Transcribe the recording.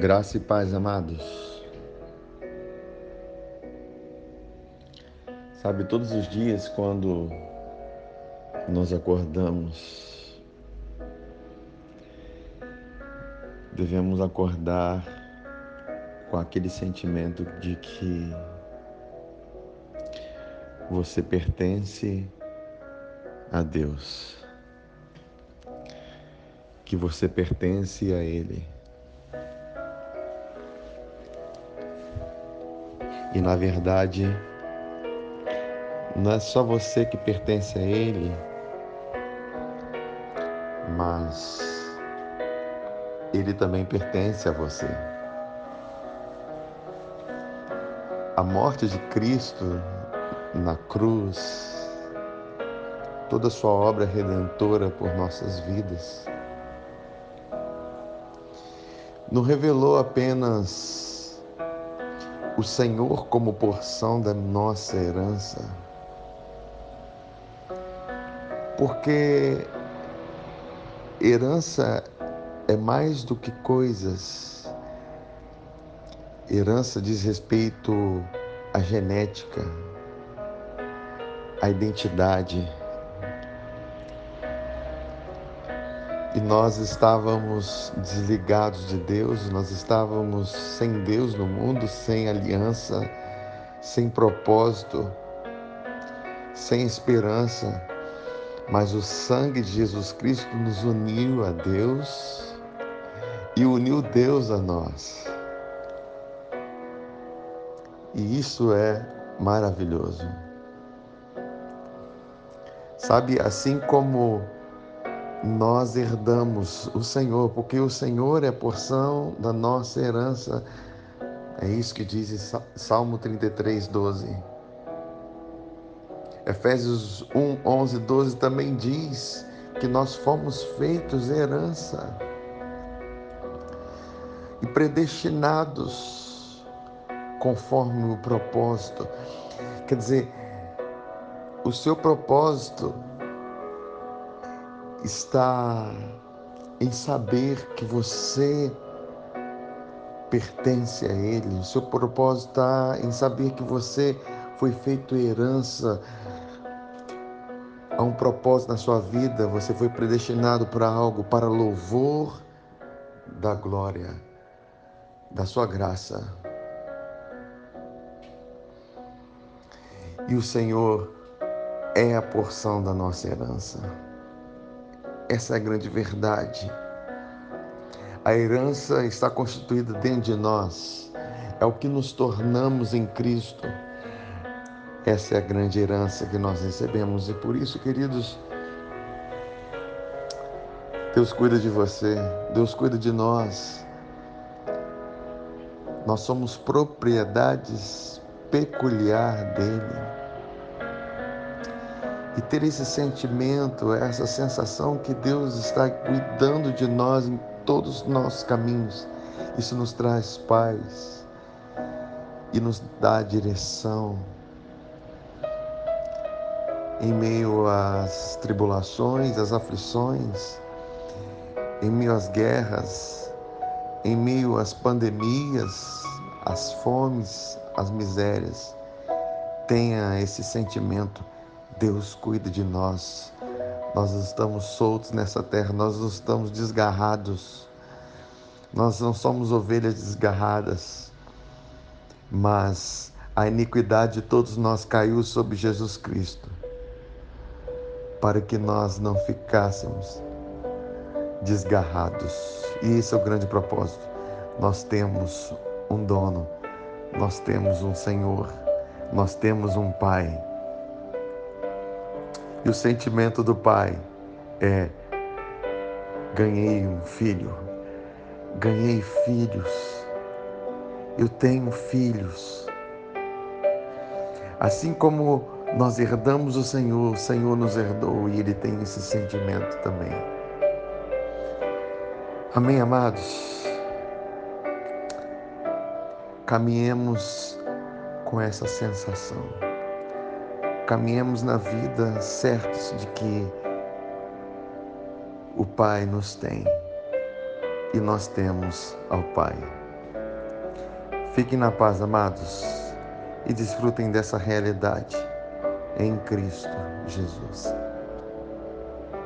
Graça e paz, amados. Sabe, todos os dias quando nós acordamos, devemos acordar com aquele sentimento de que você pertence a Deus, que você pertence a Ele E na verdade, não é só você que pertence a Ele, mas Ele também pertence a você. A morte de Cristo na cruz, toda a sua obra redentora por nossas vidas, não revelou apenas o Senhor como porção da nossa herança. Porque herança é mais do que coisas. Herança diz respeito à genética, à identidade. E nós estávamos desligados de Deus, nós estávamos sem Deus no mundo, sem aliança, sem propósito, sem esperança. Mas o sangue de Jesus Cristo nos uniu a Deus e uniu Deus a nós. E isso é maravilhoso. Sabe, assim como nós herdamos o Senhor, porque o Senhor é a porção da nossa herança. É isso que diz Salmo 33, 12. Efésios 1, 11, 12 também diz que nós fomos feitos herança e predestinados conforme o propósito. Quer dizer, o seu propósito está em saber que você pertence a Ele. O seu propósito está em saber que você foi feito herança a um propósito na sua vida. Você foi predestinado para algo, para louvor da glória, da sua graça. E o Senhor é a porção da nossa herança. Essa é a grande verdade. A herança está constituída dentro de nós, é o que nos tornamos em Cristo. Essa é a grande herança que nós recebemos e por isso, queridos, Deus cuida de você, Deus cuida de nós. Nós somos propriedades peculiar dele e ter esse sentimento, essa sensação que Deus está cuidando de nós em todos os nossos caminhos. Isso nos traz paz e nos dá direção em meio às tribulações, às aflições, em meio às guerras, em meio às pandemias, às fomes, às misérias. Tenha esse sentimento Deus cuida de nós. Nós estamos soltos nessa terra, nós não estamos desgarrados. Nós não somos ovelhas desgarradas, mas a iniquidade de todos nós caiu sobre Jesus Cristo, para que nós não ficássemos desgarrados. E esse é o grande propósito. Nós temos um dono, nós temos um Senhor, nós temos um Pai e o sentimento do pai é: ganhei um filho, ganhei filhos, eu tenho filhos. Assim como nós herdamos o Senhor, o Senhor nos herdou e Ele tem esse sentimento também. Amém, amados? Caminhemos com essa sensação caminhemos na vida certos de que o Pai nos tem e nós temos ao Pai. Fiquem na paz, amados, e desfrutem dessa realidade em Cristo Jesus.